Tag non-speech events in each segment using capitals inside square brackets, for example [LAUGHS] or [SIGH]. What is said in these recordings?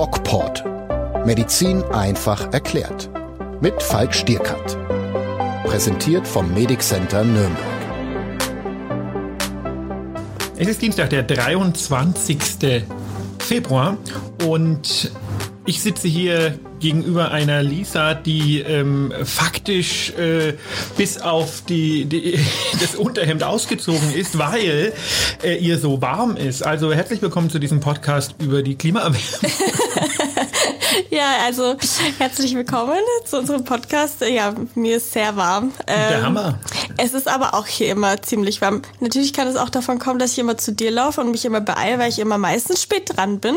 DocPort. Medizin einfach erklärt. Mit Falk Stierkat. Präsentiert vom Medic Center Nürnberg. Es ist Dienstag, der 23. Februar und ich sitze hier gegenüber einer Lisa, die ähm, faktisch äh, bis auf die, die, [LAUGHS] das Unterhemd ausgezogen ist, weil äh, ihr so warm ist. Also herzlich willkommen zu diesem Podcast über die Klimaerwärmung. [LAUGHS] [LAUGHS] ja, also herzlich willkommen zu unserem Podcast. Ja, mir ist sehr warm. Ähm, Der Hammer. Es ist aber auch hier immer ziemlich warm. Natürlich kann es auch davon kommen, dass ich immer zu dir laufe und mich immer beeile, weil ich immer meistens spät dran bin.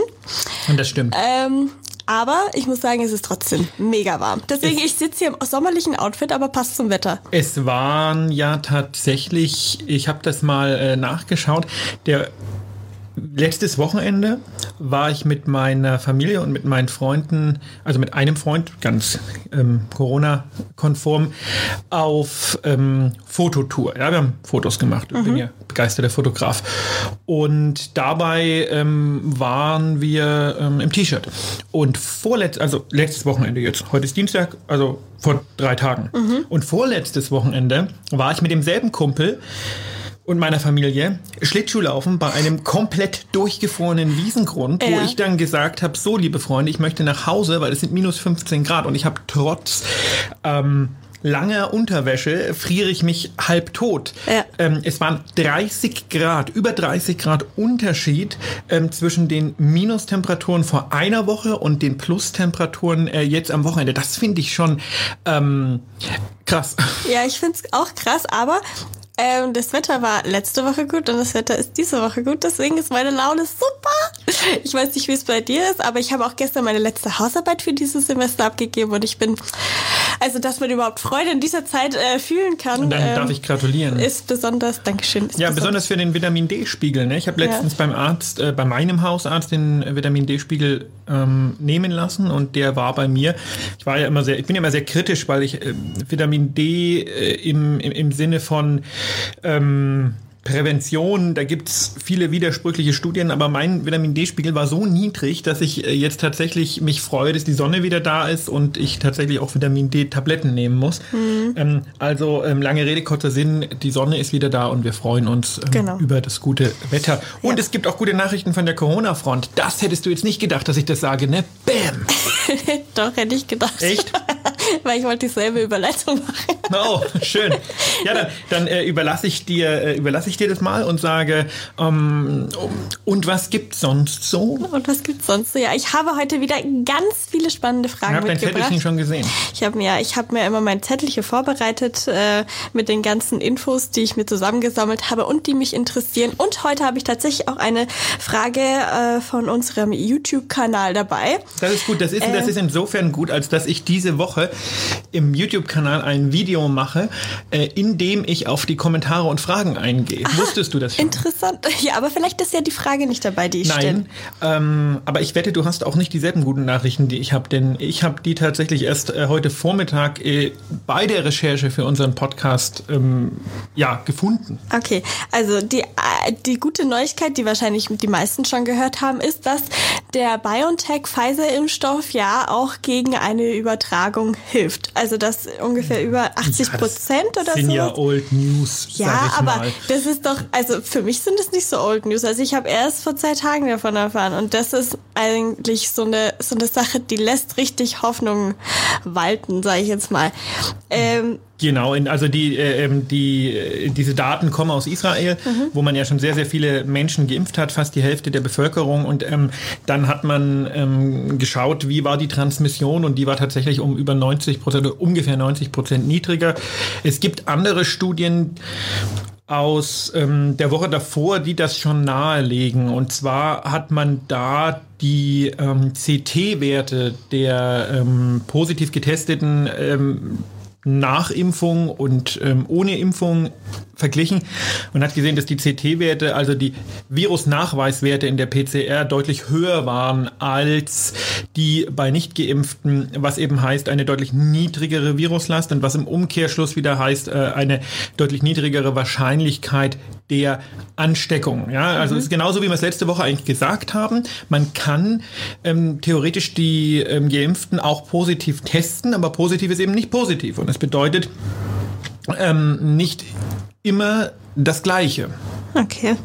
Und das stimmt. Ähm, aber ich muss sagen, es ist trotzdem mega warm. Deswegen, es ich sitze hier im sommerlichen Outfit, aber passt zum Wetter. Es waren ja tatsächlich, ich habe das mal äh, nachgeschaut, der letztes Wochenende war ich mit meiner Familie und mit meinen Freunden, also mit einem Freund, ganz ähm, Corona-konform, auf ähm, Fototour. Ja, wir haben Fotos gemacht. Ich mhm. bin ja begeisterter Fotograf. Und dabei ähm, waren wir ähm, im T-Shirt. Und vorletzt, also letztes Wochenende jetzt, heute ist Dienstag, also vor drei Tagen. Mhm. Und vorletztes Wochenende war ich mit demselben Kumpel und meiner Familie Schlittschuhlaufen bei einem komplett durchgefrorenen Wiesengrund, ja. wo ich dann gesagt habe, so liebe Freunde, ich möchte nach Hause, weil es sind minus 15 Grad und ich habe trotz ähm, langer Unterwäsche friere ich mich halb tot. Ja. Ähm, es waren 30 Grad, über 30 Grad Unterschied ähm, zwischen den Minustemperaturen vor einer Woche und den Plustemperaturen äh, jetzt am Wochenende. Das finde ich schon ähm, krass. Ja, ich finde es auch krass, aber ähm, das Wetter war letzte Woche gut und das Wetter ist diese Woche gut. Deswegen ist meine Laune super. Ich weiß nicht, wie es bei dir ist, aber ich habe auch gestern meine letzte Hausarbeit für dieses Semester abgegeben und ich bin, also dass man überhaupt Freude in dieser Zeit äh, fühlen kann. Und dann ähm, darf ich gratulieren. Ist besonders, Dankeschön. Ist ja, besonders. besonders für den Vitamin D-Spiegel. Ne? Ich habe letztens ja. beim Arzt, äh, bei meinem Hausarzt den Vitamin D-Spiegel ähm, nehmen lassen und der war bei mir. Ich war ja immer sehr, ich bin ja immer sehr kritisch, weil ich äh, Vitamin D äh, im, im, im Sinne von ähm, Prävention, da gibt's viele widersprüchliche Studien, aber mein Vitamin D-Spiegel war so niedrig, dass ich äh, jetzt tatsächlich mich freue, dass die Sonne wieder da ist und ich tatsächlich auch Vitamin D-Tabletten nehmen muss. Mhm. Ähm, also ähm, lange Rede, kurzer Sinn, die Sonne ist wieder da und wir freuen uns ähm, genau. über das gute Wetter. Und ja. es gibt auch gute Nachrichten von der Corona-Front. Das hättest du jetzt nicht gedacht, dass ich das sage, ne? Bäm! [LAUGHS] Doch, hätte ich gedacht. Echt? [LAUGHS] [LAUGHS] Weil ich wollte dieselbe Überleitung machen. [LAUGHS] Oh, schön. Ja, dann, dann äh, überlasse ich dir, äh, überlasse ich dir das mal und sage, ähm, und was gibt's sonst so? Und was gibt's sonst so? Ja, ich habe heute wieder ganz viele spannende Fragen ich hab mitgebracht. Ich habe dein Zettelchen schon gesehen. Ich habe mir, ich habe mir immer mein Zettelchen vorbereitet äh, mit den ganzen Infos, die ich mir zusammengesammelt habe und die mich interessieren. Und heute habe ich tatsächlich auch eine Frage äh, von unserem YouTube-Kanal dabei. Das ist gut. Das ist, das äh, ist insofern gut, als dass ich diese Woche im YouTube-Kanal ein Video mache, äh, in dem ich auf die Kommentare und Fragen eingehe. Aha, Wusstest du das schon? Interessant. Ja, aber vielleicht ist ja die Frage nicht dabei, die ich Nein, ähm, aber ich wette, du hast auch nicht dieselben guten Nachrichten, die ich habe, denn ich habe die tatsächlich erst äh, heute Vormittag äh, bei der Recherche für unseren Podcast ähm, ja, gefunden. Okay, also die, äh, die gute Neuigkeit, die wahrscheinlich die meisten schon gehört haben, ist, dass der BioNTech-Pfizer-Impfstoff ja auch gegen eine Übertragung hilft. Also dass ungefähr über 80 Prozent ja, oder so. sind ja Old News. Ja, aber mal. das ist doch, also für mich sind es nicht so Old News. Also ich habe erst vor zwei Tagen davon erfahren und das ist eigentlich so eine so eine Sache, die lässt richtig Hoffnung walten, sage ich jetzt mal. Ähm, Genau, also die, äh, ähm, die, äh, diese Daten kommen aus Israel, mhm. wo man ja schon sehr, sehr viele Menschen geimpft hat, fast die Hälfte der Bevölkerung. Und ähm, dann hat man ähm, geschaut, wie war die Transmission und die war tatsächlich um über 90 Prozent, ungefähr 90 Prozent niedriger. Es gibt andere Studien, aus ähm, der Woche davor, die das schon nahelegen. Und zwar hat man da die ähm, CT-Werte der ähm, positiv getesteten ähm, nach Impfung und ähm, ohne Impfung verglichen und hat gesehen, dass die CT-Werte, also die Virusnachweiswerte in der PCR deutlich höher waren als die bei nicht geimpften, was eben heißt eine deutlich niedrigere Viruslast und was im Umkehrschluss wieder heißt äh, eine deutlich niedrigere Wahrscheinlichkeit der Ansteckung. Ja, also mhm. es ist genauso wie wir es letzte Woche eigentlich gesagt haben. Man kann ähm, theoretisch die ähm, Geimpften auch positiv testen, aber positiv ist eben nicht positiv und das bedeutet ähm, nicht immer das Gleiche. Okay.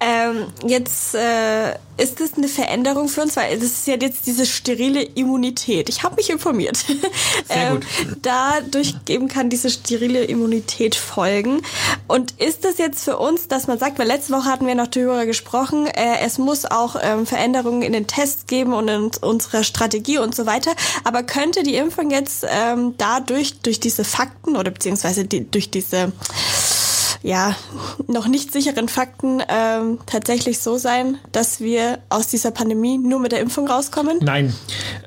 Ähm, jetzt äh, ist das eine Veränderung für uns, weil es ist ja jetzt diese sterile Immunität. Ich habe mich informiert. [LAUGHS] Sehr ähm, dadurch eben kann diese sterile Immunität folgen. Und ist das jetzt für uns, dass man sagt, weil letzte Woche hatten wir noch darüber gesprochen, äh, es muss auch ähm, Veränderungen in den Tests geben und in unserer Strategie und so weiter. Aber könnte die Impfung jetzt ähm, dadurch, durch diese Fakten oder beziehungsweise die, durch diese ja, noch nicht sicheren Fakten ähm, tatsächlich so sein, dass wir aus dieser Pandemie nur mit der Impfung rauskommen? Nein,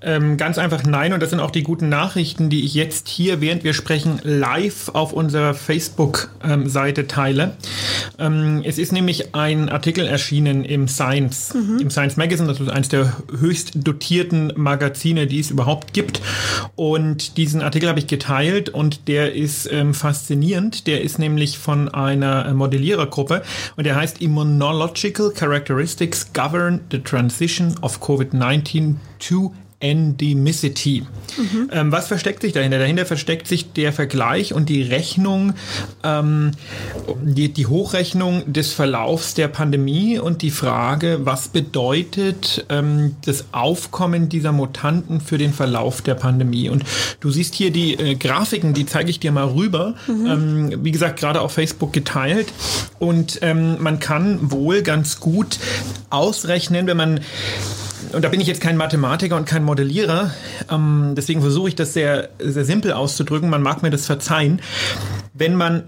ähm, ganz einfach nein. Und das sind auch die guten Nachrichten, die ich jetzt hier, während wir sprechen, live auf unserer Facebook-Seite teile. Ähm, es ist nämlich ein Artikel erschienen im Science, mhm. im Science Magazine. Das ist eines der höchst dotierten Magazine, die es überhaupt gibt. Und diesen Artikel habe ich geteilt und der ist ähm, faszinierend. Der ist nämlich von einer Modellierergruppe und der heißt Immunological Characteristics Govern the Transition of COVID-19 to Endemicity. Mhm. Ähm, was versteckt sich dahinter? Dahinter versteckt sich der Vergleich und die Rechnung, ähm, die, die Hochrechnung des Verlaufs der Pandemie und die Frage, was bedeutet ähm, das Aufkommen dieser Mutanten für den Verlauf der Pandemie? Und du siehst hier die äh, Grafiken, die zeige ich dir mal rüber. Mhm. Ähm, wie gesagt, gerade auf Facebook geteilt. Und ähm, man kann wohl ganz gut ausrechnen, wenn man und da bin ich jetzt kein Mathematiker und kein Modellierer, ähm, deswegen versuche ich das sehr, sehr simpel auszudrücken. Man mag mir das verzeihen. Wenn man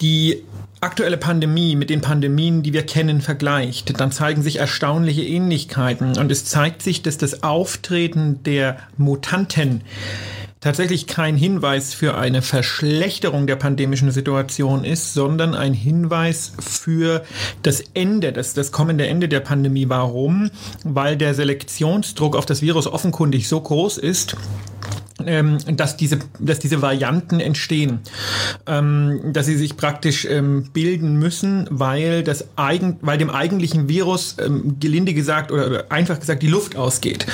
die aktuelle Pandemie mit den Pandemien, die wir kennen, vergleicht, dann zeigen sich erstaunliche Ähnlichkeiten. Und es zeigt sich, dass das Auftreten der Mutanten tatsächlich kein Hinweis für eine Verschlechterung der pandemischen Situation ist, sondern ein Hinweis für das Ende, das, das kommende Ende der Pandemie. Warum? Weil der Selektionsdruck auf das Virus offenkundig so groß ist, ähm, dass diese, dass diese Varianten entstehen, ähm, dass sie sich praktisch ähm, bilden müssen, weil das eigen, weil dem eigentlichen Virus ähm, gelinde gesagt oder, oder, einfach gesagt die Luft ausgeht.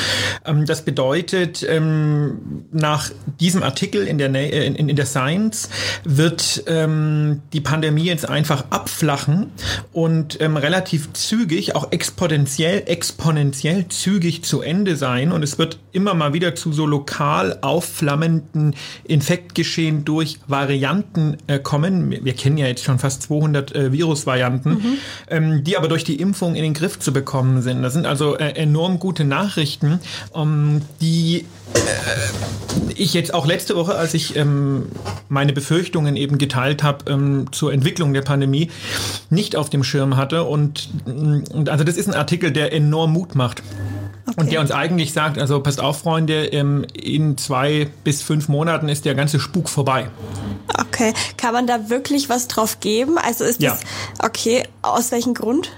Ähm, das bedeutet, ähm, nach diesem Artikel in der äh, in, in der Science wird die Pandemie jetzt einfach abflachen und relativ zügig, auch exponentiell exponentiell zügig zu Ende sein und es wird immer mal wieder zu so lokal aufflammenden Infektgeschehen durch Varianten äh, kommen. Wir kennen ja jetzt schon fast 200 äh, Virusvarianten, mhm. ähm, die aber durch die Impfung in den Griff zu bekommen sind. Das sind also äh, enorm gute Nachrichten, ähm, die äh, ich jetzt auch letzte Woche, als ich ähm, meine Befürchtungen eben geteilt habe ähm, zur Entwicklung der Pandemie, nicht auf dem Schirm hatte. Und, und also das ist ein Artikel, der enorm Mut macht. Okay. Und der uns eigentlich sagt, also passt auf, Freunde, in zwei bis fünf Monaten ist der ganze Spuk vorbei. Okay, kann man da wirklich was drauf geben? Also ist das, ja. okay, aus welchem Grund?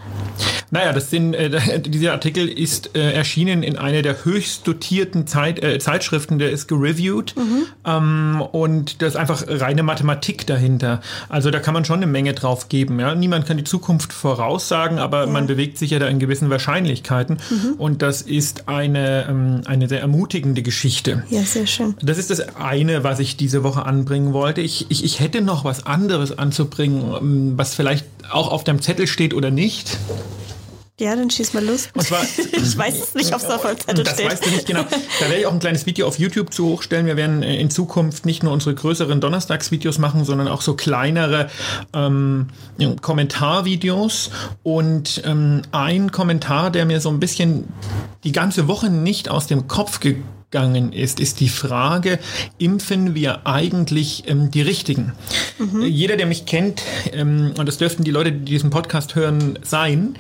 Naja, das sind, äh, dieser Artikel ist äh, erschienen in einer der höchst dotierten Zeit, äh, Zeitschriften, der ist gereviewt. Mhm. Ähm, und da ist einfach reine Mathematik dahinter. Also da kann man schon eine Menge drauf geben. Ja? Niemand kann die Zukunft voraussagen, aber ja. man bewegt sich ja da in gewissen Wahrscheinlichkeiten. Mhm. Und das ist eine, ähm, eine sehr ermutigende Geschichte. Ja, sehr schön. Das ist das eine, was ich diese Woche anbringen wollte. Ich, ich, ich hätte noch was anderes anzubringen, ähm, was vielleicht auch auf deinem Zettel steht oder nicht. Ja, dann schieß mal los. Und zwar, [LAUGHS] ich weiß es nicht, ob es auf Zettel das steht. Das weißt du nicht genau. Da werde ich auch ein kleines Video auf YouTube zu hochstellen. Wir werden äh, in Zukunft nicht nur unsere größeren Donnerstagsvideos machen, sondern auch so kleinere ähm, Kommentarvideos. Und ähm, ein Kommentar, der mir so ein bisschen die ganze Woche nicht aus dem Kopf gegangen gegangen ist, ist die Frage, impfen wir eigentlich ähm, die Richtigen? Mhm. Jeder, der mich kennt, ähm, und das dürften die Leute, die diesen Podcast hören, sein,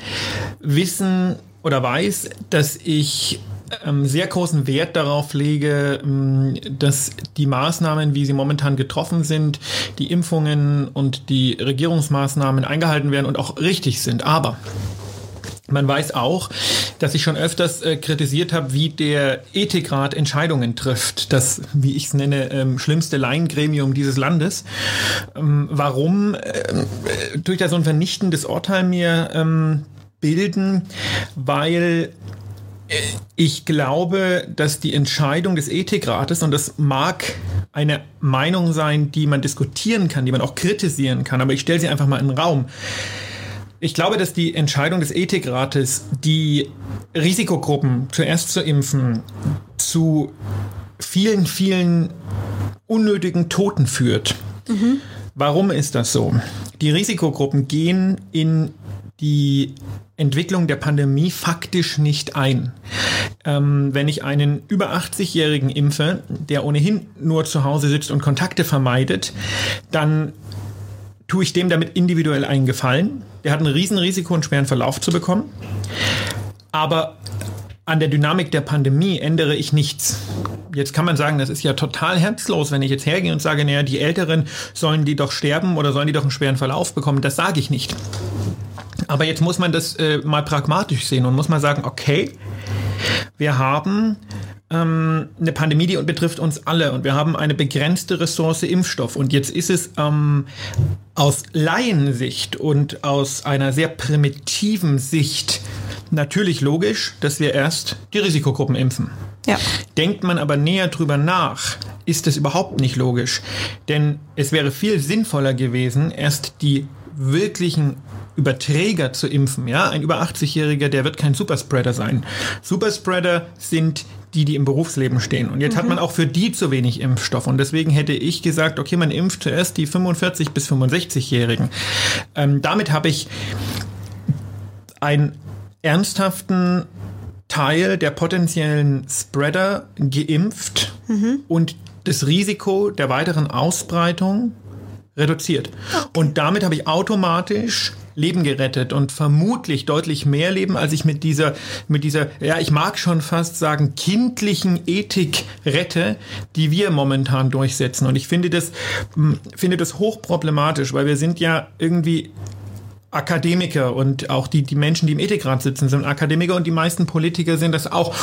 wissen oder weiß, dass ich ähm, sehr großen Wert darauf lege, ähm, dass die Maßnahmen, wie sie momentan getroffen sind, die Impfungen und die Regierungsmaßnahmen eingehalten werden und auch richtig sind. Aber man weiß auch, dass ich schon öfters äh, kritisiert habe, wie der Ethikrat Entscheidungen trifft. Das, wie ich es nenne, ähm, schlimmste Laiengremium dieses Landes. Ähm, warum äh, durch da so ein vernichtendes Urteil mir ähm, bilden? Weil äh, ich glaube, dass die Entscheidung des Ethikrates, und das mag eine Meinung sein, die man diskutieren kann, die man auch kritisieren kann, aber ich stelle sie einfach mal in den Raum, ich glaube, dass die Entscheidung des Ethikrates, die Risikogruppen zuerst zu impfen, zu vielen, vielen unnötigen Toten führt. Mhm. Warum ist das so? Die Risikogruppen gehen in die Entwicklung der Pandemie faktisch nicht ein. Ähm, wenn ich einen über 80-Jährigen impfe, der ohnehin nur zu Hause sitzt und Kontakte vermeidet, dann tue ich dem damit individuell einen Gefallen. Der hat ein Riesenrisiko, einen schweren Verlauf zu bekommen. Aber an der Dynamik der Pandemie ändere ich nichts. Jetzt kann man sagen, das ist ja total herzlos, wenn ich jetzt hergehe und sage, naja, die Älteren sollen die doch sterben oder sollen die doch einen schweren Verlauf bekommen. Das sage ich nicht. Aber jetzt muss man das äh, mal pragmatisch sehen und muss mal sagen, okay, wir haben ähm, eine Pandemie, die betrifft uns alle und wir haben eine begrenzte Ressource Impfstoff. Und jetzt ist es ähm, aus Laiensicht und aus einer sehr primitiven Sicht natürlich logisch, dass wir erst die Risikogruppen impfen. Ja. Denkt man aber näher drüber nach, ist es überhaupt nicht logisch. Denn es wäre viel sinnvoller gewesen, erst die wirklichen Überträger zu impfen. Ja, ein über 80-Jähriger, der wird kein Superspreader sein. Superspreader sind die, die im Berufsleben stehen. Und jetzt mhm. hat man auch für die zu wenig Impfstoff. Und deswegen hätte ich gesagt, okay, man impft zuerst die 45 bis 65-Jährigen. Ähm, damit habe ich einen ernsthaften Teil der potenziellen Spreader geimpft mhm. und das Risiko der weiteren Ausbreitung reduziert. Und damit habe ich automatisch Leben gerettet und vermutlich deutlich mehr Leben, als ich mit dieser, mit dieser, ja, ich mag schon fast sagen, kindlichen Ethik rette, die wir momentan durchsetzen. Und ich finde das, hm, finde das hochproblematisch, weil wir sind ja irgendwie Akademiker und auch die, die Menschen, die im Ethikrat sitzen, sind Akademiker und die meisten Politiker sind das auch.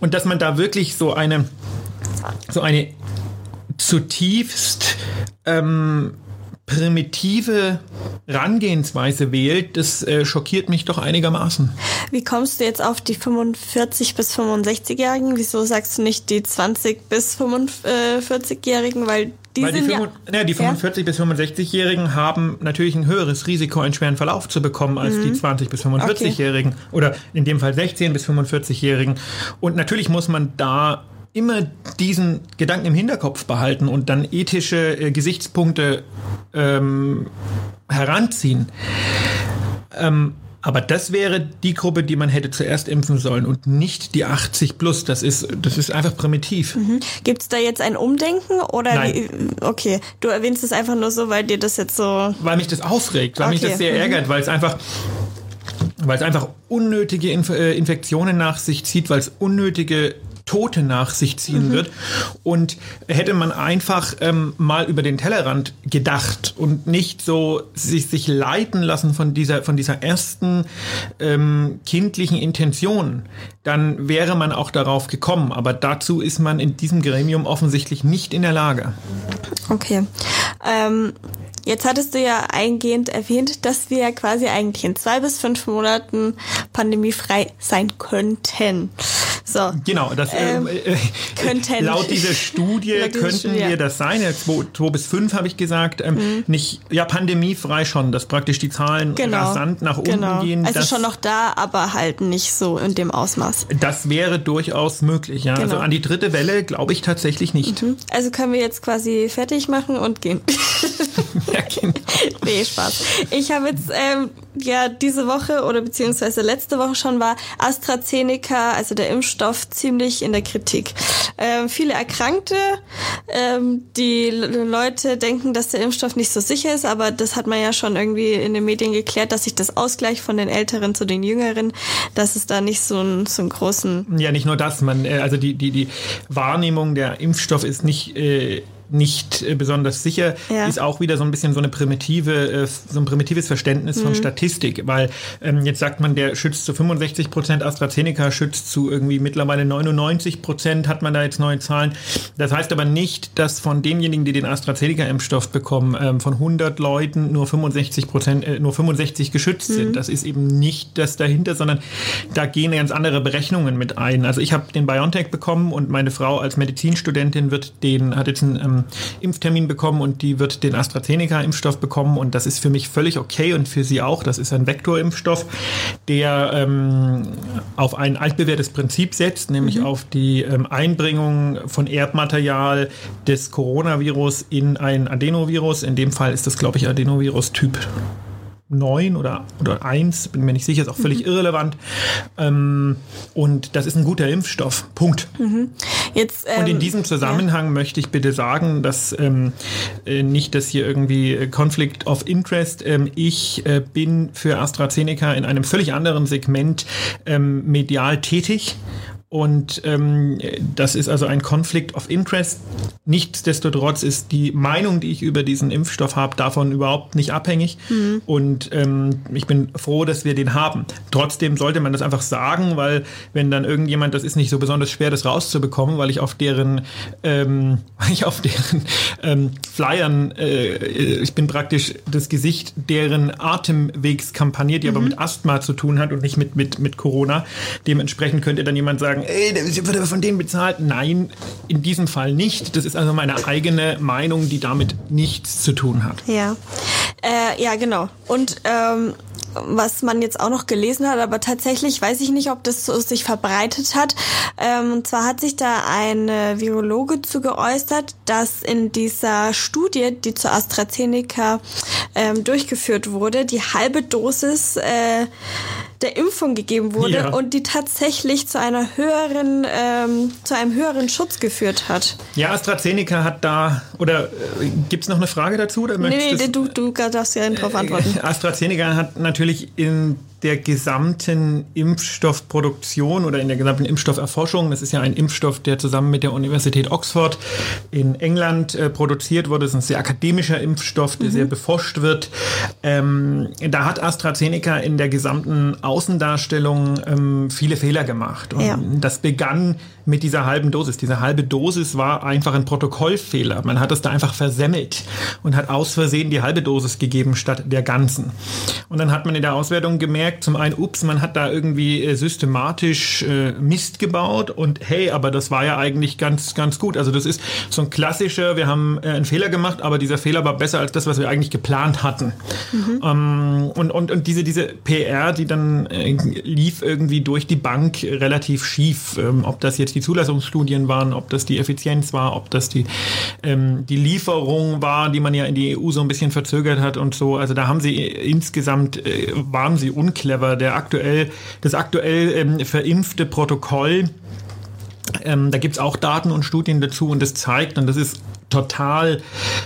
Und dass man da wirklich so eine, so eine zutiefst ähm, primitive Rangehensweise wählt, das äh, schockiert mich doch einigermaßen. Wie kommst du jetzt auf die 45 bis 65-Jährigen? Wieso sagst du nicht die 20 bis 45-Jährigen? Weil die Weil die, ja, ja, die 45 ja? bis 65-Jährigen haben natürlich ein höheres Risiko, einen schweren Verlauf zu bekommen als mhm. die 20 bis 45-Jährigen okay. oder in dem Fall 16 bis 45-Jährigen. Und natürlich muss man da immer diesen Gedanken im Hinterkopf behalten und dann ethische äh, Gesichtspunkte ähm, heranziehen. Ähm, aber das wäre die Gruppe, die man hätte zuerst impfen sollen und nicht die 80 plus. Das ist, das ist einfach primitiv. Mhm. Gibt es da jetzt ein Umdenken oder Nein. Wie, okay, du erwähnst es einfach nur so, weil dir das jetzt so. Weil mich das aufregt, weil okay. mich das sehr mhm. ärgert, weil es einfach weil es einfach unnötige Inf äh, Infektionen nach sich zieht, weil es unnötige Tote nach sich ziehen mhm. wird. Und hätte man einfach ähm, mal über den Tellerrand gedacht und nicht so sich, sich leiten lassen von dieser, von dieser ersten ähm, kindlichen Intention, dann wäre man auch darauf gekommen. Aber dazu ist man in diesem Gremium offensichtlich nicht in der Lage. Okay. Ähm Jetzt hattest du ja eingehend erwähnt, dass wir quasi eigentlich in zwei bis fünf Monaten pandemiefrei sein könnten. So. Genau, das ähm, äh, äh könnten. [LAUGHS] laut dieser Studie laut könnten Studie. wir das sein. Ja, zwei, zwei bis fünf habe ich gesagt. Ähm, mhm. Nicht, ja, pandemiefrei schon, dass praktisch die Zahlen genau. rasant nach unten genau. gehen. Also schon noch da, aber halt nicht so in dem Ausmaß. Das wäre durchaus möglich, ja. Also genau. Also an die dritte Welle glaube ich tatsächlich nicht. Mhm. Also können wir jetzt quasi fertig machen und gehen. [LAUGHS] ja, genau. [LAUGHS] nee, Spaß. Ich habe jetzt ähm, ja diese Woche oder beziehungsweise letzte Woche schon war AstraZeneca, also der Impfstoff, ziemlich in der Kritik. Ähm, viele Erkrankte, ähm, die Leute denken, dass der Impfstoff nicht so sicher ist, aber das hat man ja schon irgendwie in den Medien geklärt, dass sich das ausgleicht von den Älteren zu den Jüngeren, dass es da nicht so einen, so einen großen... Ja, nicht nur das, man, äh, also die, die, die Wahrnehmung, der Impfstoff ist nicht... Äh nicht äh, besonders sicher, ja. ist auch wieder so ein bisschen so eine primitive, äh, so ein primitives Verständnis mhm. von Statistik, weil ähm, jetzt sagt man, der schützt zu 65 Prozent, AstraZeneca schützt zu irgendwie mittlerweile 99 Prozent, hat man da jetzt neue Zahlen. Das heißt aber nicht, dass von denjenigen, die den AstraZeneca-Impfstoff bekommen, ähm, von 100 Leuten nur 65 Prozent, äh, nur 65 geschützt mhm. sind. Das ist eben nicht das dahinter, sondern da gehen ganz andere Berechnungen mit ein. Also ich habe den BioNTech bekommen und meine Frau als Medizinstudentin wird den, hat jetzt einen ähm, Impftermin bekommen und die wird den AstraZeneca-Impfstoff bekommen und das ist für mich völlig okay und für sie auch. Das ist ein Vektorimpfstoff, der ähm, auf ein altbewährtes Prinzip setzt, nämlich mhm. auf die ähm, Einbringung von Erbmaterial des Coronavirus in ein Adenovirus. In dem Fall ist das, glaube ich, Adenovirus Typ 9 oder, oder 1, bin mir nicht sicher, ist auch völlig mhm. irrelevant. Ähm, und das ist ein guter Impfstoff. Punkt. Mhm. Jetzt, ähm, und in ähm, diesem Zusammenhang ja. möchte ich bitte sagen, dass ähm, äh, nicht, dass hier irgendwie Conflict of Interest, ähm, ich äh, bin für AstraZeneca in einem völlig anderen Segment ähm, medial tätig und ähm, das ist also ein Conflict of Interest. Nichtsdestotrotz ist die Meinung, die ich über diesen Impfstoff habe, davon überhaupt nicht abhängig. Mhm. Und ähm, ich bin froh, dass wir den haben. Trotzdem sollte man das einfach sagen, weil wenn dann irgendjemand, das ist nicht so besonders schwer, das rauszubekommen, weil ich auf deren, ähm, [LAUGHS] ich auf deren ähm, Flyern, äh, ich bin praktisch das Gesicht deren Atemwegskampagne, die mhm. aber mit Asthma zu tun hat und nicht mit, mit, mit Corona. Dementsprechend könnte dann jemand sagen, ey, wird aber von denen bezahlt. Nein, in diesem Fall nicht. Das ist also meine eigene Meinung, die damit nichts zu tun hat. Ja, äh, ja, genau. Und ähm, was man jetzt auch noch gelesen hat, aber tatsächlich weiß ich nicht, ob das so sich verbreitet hat. Ähm, und zwar hat sich da ein Virologe zu geäußert, dass in dieser Studie, die zu AstraZeneca ähm, durchgeführt wurde, die halbe Dosis äh, der Impfung gegeben wurde ja. und die tatsächlich zu einer höheren, ähm, zu einem höheren Schutz geführt hat. Ja, AstraZeneca hat da, oder äh, gibt es noch eine Frage dazu? Oder nee, nee, du, du darfst ja darauf antworten. AstraZeneca hat natürlich in der gesamten Impfstoffproduktion oder in der gesamten Impfstofferforschung. Das ist ja ein Impfstoff, der zusammen mit der Universität Oxford in England äh, produziert wurde. Das ist ein sehr akademischer Impfstoff, der mhm. sehr beforscht wird. Ähm, da hat AstraZeneca in der gesamten Außendarstellung ähm, viele Fehler gemacht. Und ja. das begann mit dieser halben Dosis. Diese halbe Dosis war einfach ein Protokollfehler. Man hat es da einfach versemmelt und hat aus Versehen die halbe Dosis gegeben statt der ganzen. Und dann hat man in der Auswertung gemerkt, gemerkt, zum einen, ups, man hat da irgendwie äh, systematisch äh, Mist gebaut und hey, aber das war ja eigentlich ganz, ganz gut. Also das ist so ein klassischer, wir haben äh, einen Fehler gemacht, aber dieser Fehler war besser als das, was wir eigentlich geplant hatten. Mhm. Ähm, und, und, und diese, diese PR, die dann äh, lief irgendwie durch die Bank relativ schief. Ähm, ob das jetzt die Zulassungsstudien waren, ob das die Effizienz war, ob das die, ähm, die Lieferung war, die man ja in die EU so ein bisschen verzögert hat und so. Also da haben sie äh, insgesamt, äh, waren sie unklar clever. Der aktuell, das aktuell ähm, verimpfte Protokoll, ähm, da gibt es auch Daten und Studien dazu und das zeigt, und das ist total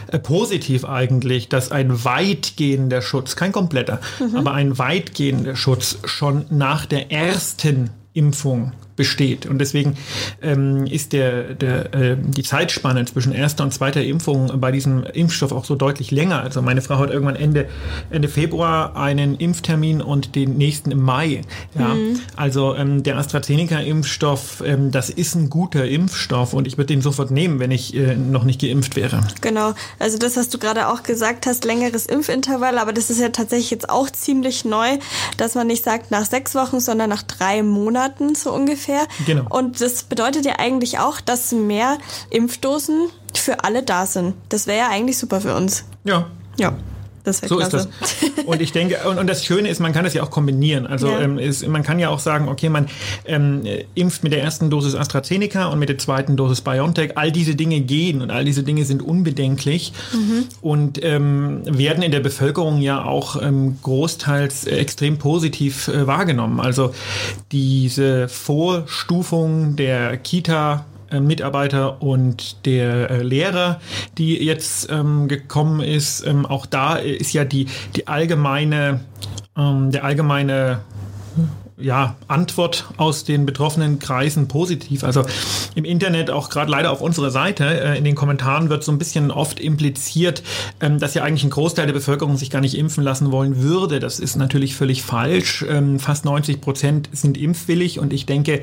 äh, positiv eigentlich, dass ein weitgehender Schutz, kein kompletter, mhm. aber ein weitgehender Schutz schon nach der ersten Impfung besteht. Und deswegen ähm, ist der, der, äh, die Zeitspanne zwischen erster und zweiter Impfung bei diesem Impfstoff auch so deutlich länger. Also meine Frau hat irgendwann Ende, Ende Februar einen Impftermin und den nächsten im Mai. Ja? Mhm. Also ähm, der AstraZeneca-Impfstoff, ähm, das ist ein guter Impfstoff und ich würde den sofort nehmen, wenn ich äh, noch nicht geimpft wäre. Genau, also das, was du gerade auch gesagt hast, längeres Impfintervall, aber das ist ja tatsächlich jetzt auch ziemlich neu, dass man nicht sagt nach sechs Wochen, sondern nach drei Monaten so ungefähr ungefähr. Genau. Und das bedeutet ja eigentlich auch, dass mehr Impfdosen für alle da sind. Das wäre ja eigentlich super für uns. Ja. Ja. Das So ist klasse. das. Und ich [LAUGHS] denke, und, und das Schöne ist, man kann das ja auch kombinieren. Also Ja. ähm, ist, man kann ja auch sagen, okay, man ähm, äh, impft mit der ersten Dosis AstraZeneca und mit der zweiten Dosis BioNTech. All diese Dinge gehen und all diese Dinge sind unbedenklich und ähm, werden in der Bevölkerung ja auch ähm, großteils äh, extrem positiv äh, wahrgenommen. Also diese Vorstufung der Kita Mitarbeiter und der äh, Lehrer, die jetzt ähm, gekommen ist. Ähm, auch da ist ja die, die allgemeine, ähm, der allgemeine ja, Antwort aus den betroffenen Kreisen positiv. Also im Internet, auch gerade leider auf unserer Seite, äh, in den Kommentaren wird so ein bisschen oft impliziert, ähm, dass ja eigentlich ein Großteil der Bevölkerung sich gar nicht impfen lassen wollen würde. Das ist natürlich völlig falsch. Ähm, fast 90 Prozent sind impfwillig und ich denke,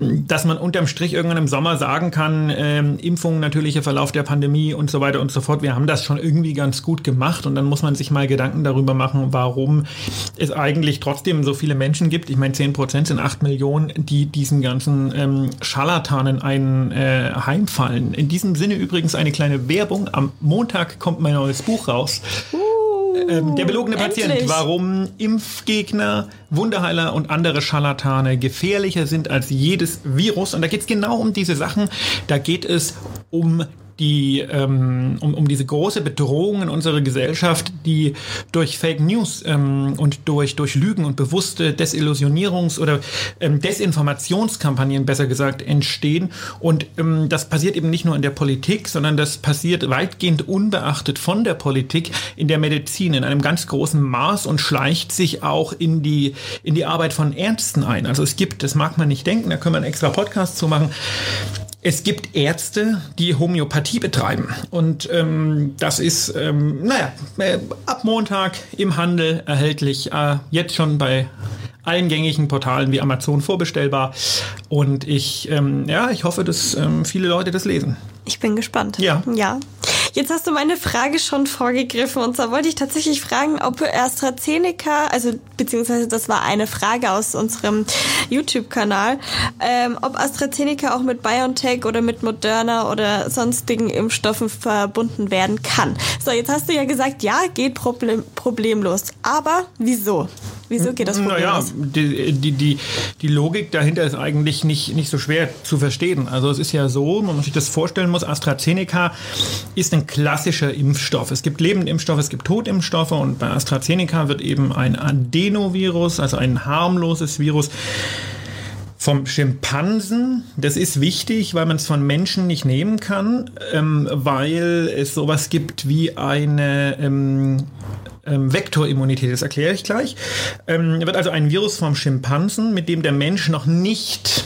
dass man unterm Strich irgendwann im Sommer sagen kann, ähm, Impfung, natürlicher Verlauf der Pandemie und so weiter und so fort. Wir haben das schon irgendwie ganz gut gemacht und dann muss man sich mal Gedanken darüber machen, warum es eigentlich trotzdem so viele Menschen gibt. Ich meine, 10 Prozent sind 8 Millionen, die diesen ganzen ähm, Scharlatanen ein äh, heimfallen. In diesem Sinne übrigens eine kleine Werbung. Am Montag kommt mein neues Buch raus. Ähm, der belogene Patient, endlich. warum Impfgegner, Wunderheiler und andere Scharlatane gefährlicher sind als jedes Virus. Und da geht es genau um diese Sachen. Da geht es um die, ähm, um, um diese große Bedrohung in unserer Gesellschaft, die durch Fake News ähm, und durch, durch Lügen und bewusste Desillusionierungs- oder ähm, Desinformationskampagnen, besser gesagt, entstehen. Und ähm, das passiert eben nicht nur in der Politik, sondern das passiert weitgehend unbeachtet von der Politik in der Medizin in einem ganz großen Maß und schleicht sich auch in die, in die Arbeit von Ärzten ein. Also es gibt, das mag man nicht denken, da können wir einen extra Podcast zu machen, es gibt Ärzte, die Homöopathie betreiben. Und ähm, das ist, ähm, naja, äh, ab Montag im Handel erhältlich, äh, jetzt schon bei allen gängigen Portalen wie Amazon vorbestellbar. Und ich, ähm, ja, ich hoffe, dass ähm, viele Leute das lesen. Ich bin gespannt. Ja. Ja. Jetzt hast du meine Frage schon vorgegriffen und zwar wollte ich tatsächlich fragen, ob AstraZeneca, also beziehungsweise das war eine Frage aus unserem YouTube-Kanal, ähm, ob AstraZeneca auch mit BioNTech oder mit Moderna oder sonstigen Impfstoffen verbunden werden kann. So, jetzt hast du ja gesagt, ja, geht problem problemlos. Aber wieso? Wieso geht das Naja, problemlos? die, die, die, die Logik dahinter ist eigentlich nicht, nicht so schwer zu verstehen. Also es ist ja so, man muss sich das vorstellen muss, AstraZeneca ist ein klassischer Impfstoff. Es gibt Lebendimpfstoffe, es gibt Totimpfstoffe und bei AstraZeneca wird eben ein Adenovirus, also ein harmloses Virus, vom Schimpansen. Das ist wichtig, weil man es von Menschen nicht nehmen kann, ähm, weil es sowas gibt wie eine ähm, ähm, Vektorimmunität. Das erkläre ich gleich. Ähm, wird also ein Virus vom Schimpansen, mit dem der Mensch noch nicht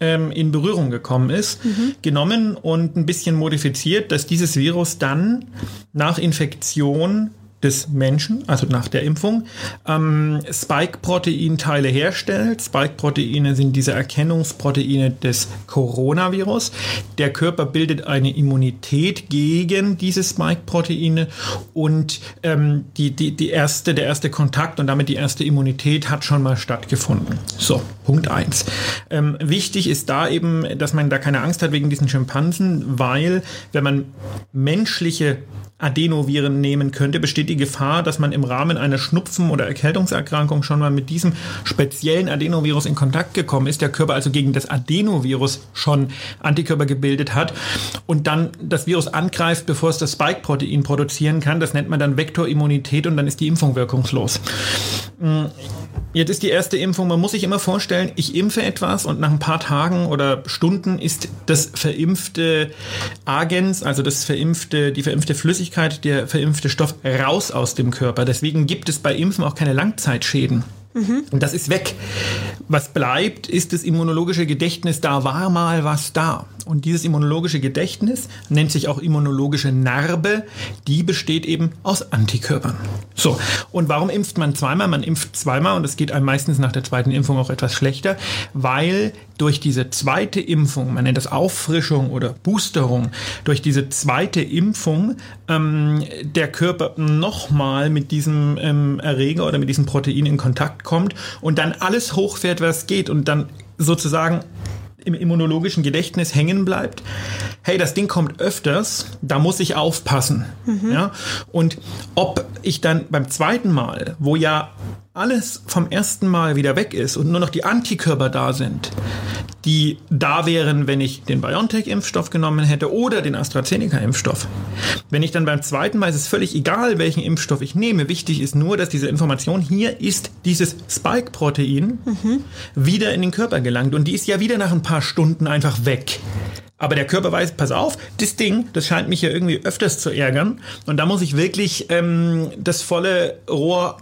ähm, in Berührung gekommen ist, genommen und ein bisschen modifiziert, dass dieses Virus dann nach Infektion des Menschen, also nach der Impfung, ähm, Spike-Proteinteile herstellt. Spike-Proteine sind diese Erkennungsproteine des Coronavirus. Der Körper bildet eine Immunität gegen diese Spike-Proteine und ähm, die, die, die erste, der erste Kontakt und damit die erste Immunität hat schon mal stattgefunden. So, Punkt eins. Ähm, wichtig ist da eben, dass man da keine Angst hat wegen diesen Schimpansen, weil wenn man menschliche Adenoviren nehmen könnte, besteht die Gefahr, dass man im Rahmen einer Schnupfen- oder Erkältungserkrankung schon mal mit diesem speziellen Adenovirus in Kontakt gekommen ist, der Körper also gegen das Adenovirus schon Antikörper gebildet hat und dann das Virus angreift, bevor es das Spike-Protein produzieren kann. Das nennt man dann Vektorimmunität und dann ist die Impfung wirkungslos. Jetzt ist die erste Impfung, man muss sich immer vorstellen, ich impfe etwas und nach ein paar Tagen oder Stunden ist das verimpfte Agens, also das verimpfte, die verimpfte Flüssigkeit, der verimpfte Stoff raus aus dem Körper. Deswegen gibt es bei Impfen auch keine Langzeitschäden. Und das ist weg. Was bleibt, ist das immunologische Gedächtnis. Da war mal was da. Und dieses immunologische Gedächtnis nennt sich auch immunologische Narbe. Die besteht eben aus Antikörpern. So. Und warum impft man zweimal? Man impft zweimal und es geht einem meistens nach der zweiten Impfung auch etwas schlechter, weil durch diese zweite Impfung, man nennt das Auffrischung oder Boosterung, durch diese zweite Impfung ähm, der Körper nochmal mit diesem ähm, Erreger oder mit diesem Protein in Kontakt kommt und dann alles hochfährt, was geht und dann sozusagen im immunologischen Gedächtnis hängen bleibt, hey, das Ding kommt öfters, da muss ich aufpassen. Ja? Und ob ich dann beim zweiten Mal, wo ja alles vom ersten Mal wieder weg ist und nur noch die Antikörper da sind, die da wären, wenn ich den BioNTech-Impfstoff genommen hätte oder den AstraZeneca-Impfstoff. Wenn ich dann beim zweiten Mal, ist es völlig egal, welchen Impfstoff ich nehme. Wichtig ist nur, dass diese Information, hier ist dieses Spike-Protein wieder in den Körper gelangt und die ist ja wieder nach ein paar Stunden einfach weg. Aber der Körper weiß, pass auf, das Ding, das scheint mich ja irgendwie öfters zu ärgern. Und da muss ich wirklich ähm, das volle Rohr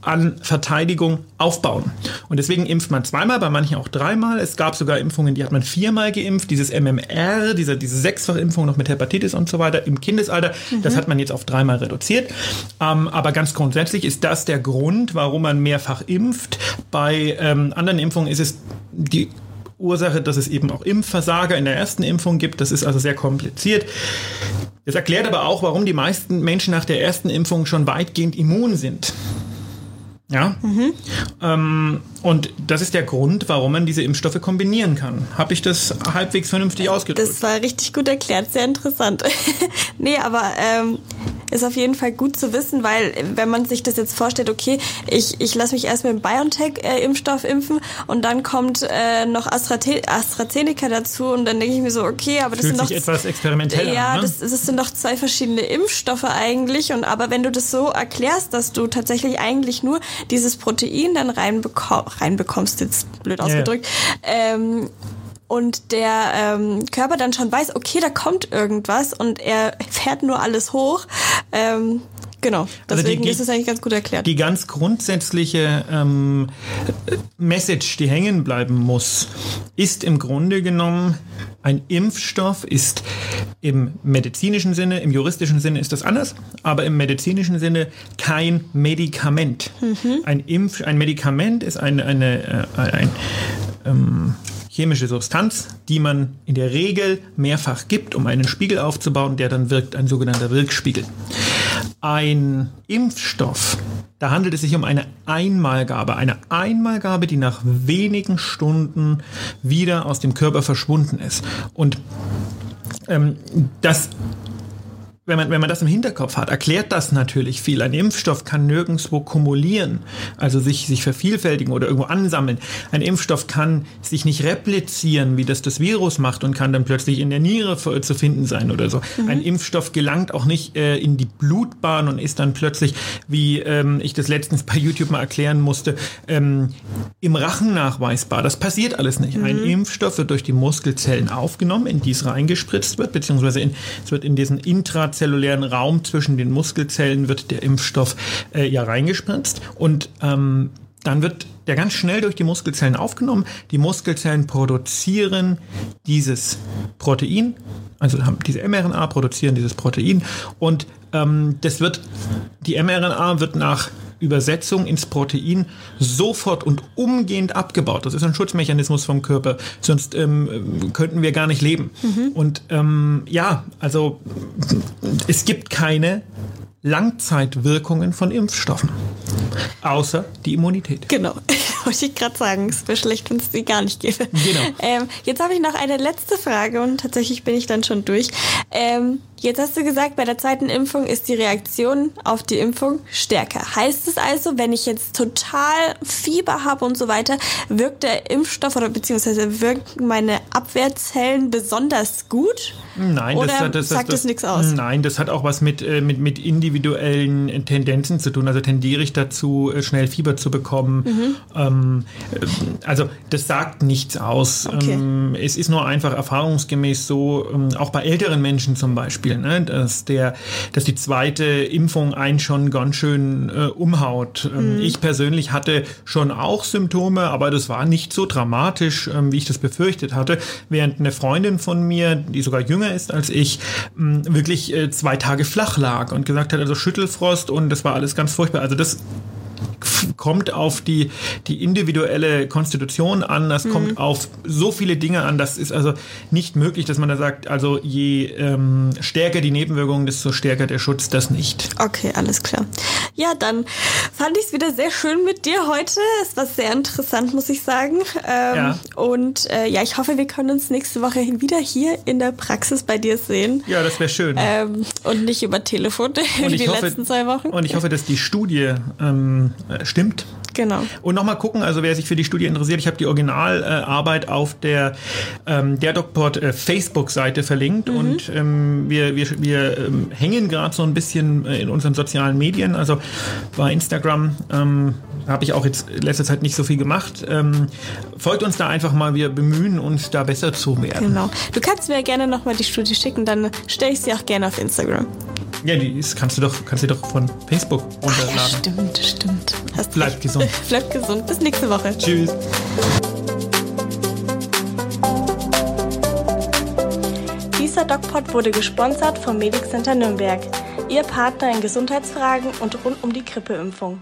an Verteidigung aufbauen. Und deswegen impft man zweimal, bei manchen auch dreimal. Es gab sogar Impfungen, die hat man viermal geimpft. Dieses MMR, diese, diese Sechsfachimpfung noch mit Hepatitis und so weiter im Kindesalter, das hat man jetzt auf dreimal reduziert. Ähm, aber ganz grundsätzlich ist das der Grund, warum man mehrfach impft. Bei ähm, anderen Impfungen ist es die Ursache, dass es eben auch Impfversager in der ersten Impfung gibt. Das ist also sehr kompliziert. Das erklärt aber auch, warum die meisten Menschen nach der ersten Impfung schon weitgehend immun sind. Ja. Ähm, und das ist der Grund, warum man diese Impfstoffe kombinieren kann. Habe ich das halbwegs vernünftig ausgedrückt? Das war richtig gut erklärt, sehr interessant. [LAUGHS] nee, aber ähm, ist auf jeden Fall gut zu wissen, weil wenn man sich das jetzt vorstellt, okay, ich, ich lasse mich erst mit dem BioNTech-Impfstoff impfen und dann kommt äh, noch Astrate AstraZeneca dazu und dann denke ich mir so, okay, aber das Fühlt sind doch etwas experimentell ja, an. Ne? das, das sind doch zwei verschiedene Impfstoffe eigentlich. Und aber wenn du das so erklärst, dass du tatsächlich eigentlich nur dieses Protein dann reinbeko reinbekommst, jetzt blöd ja. ausgedrückt, ähm, und der ähm, Körper dann schon weiß, okay, da kommt irgendwas und er fährt nur alles hoch. Ähm, genau, Also die deswegen geht- ist es eigentlich ganz gut erklärt. Die ganz grundsätzliche ähm, Message, die hängen bleiben muss, ist im Grunde genommen, ein Impfstoff ist im medizinischen Sinne, im juristischen Sinne ist das anders, aber im medizinischen Sinne kein Medikament. Ein, Impf, ein Medikament ist eine, eine, äh, ein, ähm, chemische Substanz, die man in der Regel mehrfach gibt, um einen Spiegel aufzubauen, der dann wirkt, ein sogenannter Wirkspiegel. Ein Impfstoff, da handelt es sich um eine Einmalgabe, eine Einmalgabe, die nach wenigen Stunden wieder aus dem Körper verschwunden ist. Und ähm, das wenn man, wenn man das im Hinterkopf hat, erklärt das natürlich viel. Ein Impfstoff kann nirgendwo kumulieren, also sich, sich vervielfältigen oder irgendwo ansammeln. Ein Impfstoff kann sich nicht replizieren, wie das das Virus macht und kann dann plötzlich in der Niere zu finden sein oder so. Ein Impfstoff gelangt auch nicht äh, in die Blutbahn und ist dann plötzlich, wie ähm, ich das letztens bei YouTube mal erklären musste, ähm, im Rachen nachweisbar. Das passiert alles nicht. Ein Impfstoff wird durch die Muskelzellen aufgenommen, in die es reingespritzt wird, beziehungsweise in, es wird in diesen intrazellulären Raum zwischen den Muskelzellen wird der Impfstoff äh, ja reingespritzt und ähm, dann wird der ganz schnell durch die Muskelzellen aufgenommen. Die Muskelzellen produzieren dieses Protein, also haben diese mRNA produzieren dieses Protein und ähm, das wird, die mRNA wird nach Übersetzung ins Protein sofort und umgehend abgebaut. Das ist ein Schutzmechanismus vom Körper, sonst ähm, könnten wir gar nicht leben. Und ähm, ja, also es gibt keine Langzeitwirkungen von Impfstoffen, außer die Immunität. Genau, [LAUGHS] wollte ich gerade sagen. Es wäre schlecht, wenn es die gar nicht gäbe. Genau. Ähm, jetzt habe ich noch eine letzte Frage und tatsächlich bin ich dann schon durch. Ähm, jetzt hast du gesagt, bei der zweiten Impfung ist die Reaktion auf die Impfung stärker. Heißt es also, wenn ich jetzt total Fieber habe und so weiter, wirkt der Impfstoff oder beziehungsweise wirken meine Abwehrzellen besonders gut? Nein, Oder das, hat- das, sagt das, das nichts aus? Nein, das hat auch was mit, äh, mit, mit individuellen Tendenzen zu tun. Also tendiere ich dazu, äh, schnell Fieber zu bekommen. Mhm. Ähm, äh, also das sagt nichts aus. Okay. Ähm, es ist nur einfach erfahrungsgemäß so, ähm, auch bei älteren Menschen zum Beispiel, ne, dass, der, dass die zweite Impfung einen schon ganz schön äh, umhaut. Ähm, Mhm. Ich persönlich hatte schon auch Symptome, aber das war nicht so dramatisch, ähm, wie ich das befürchtet hatte. Während eine Freundin von mir, die sogar jünger ist als ich, wirklich äh, zwei Tage flach lag und gesagt hat, also Schüttelfrost und das war alles ganz furchtbar. Also das kommt auf die, die individuelle Konstitution an, das kommt auf so viele Dinge an, das ist also nicht möglich, dass man da sagt, also je ähm, stärker die Nebenwirkungen, desto stärker der Schutz, das nicht. Okay, alles klar. Ja, dann fand ich es wieder sehr schön mit dir heute. Es war sehr interessant, muss ich sagen. Ähm, ja. Und äh, ja, ich hoffe, wir können uns nächste Woche wieder hier in der Praxis bei dir sehen. Ja, das wäre schön. Ähm, und nicht über Telefon [LAUGHS] wie die hoffe, letzten zwei Wochen. Und ich hoffe, dass die Studie ähm, stimmt. Genau. Und nochmal gucken, also wer sich für die Studie interessiert, ich habe die Originalarbeit auf der ähm, der DocPort äh, Facebook-Seite verlinkt mhm. und ähm, wir, wir, wir ähm, hängen gerade so ein bisschen äh, in unseren sozialen Medien, also bei Instagram ähm, habe ich auch jetzt in letzter Zeit nicht so viel gemacht. Ähm, folgt uns da einfach mal, wir bemühen uns da besser zu werden. Genau. Du kannst mir gerne nochmal die Studie schicken, dann stelle ich sie auch gerne auf Instagram. Ja, die ist, kannst du doch, kannst du doch von Facebook runterladen. ja, stimmt, stimmt. Hast Bleibt gesund. [LAUGHS] Bleibt gesund. Bis nächste Woche. Tschüss. Dieser DocPod wurde gesponsert vom Medic Center Nürnberg, Ihr Partner in Gesundheitsfragen und rund um die Grippeimpfung.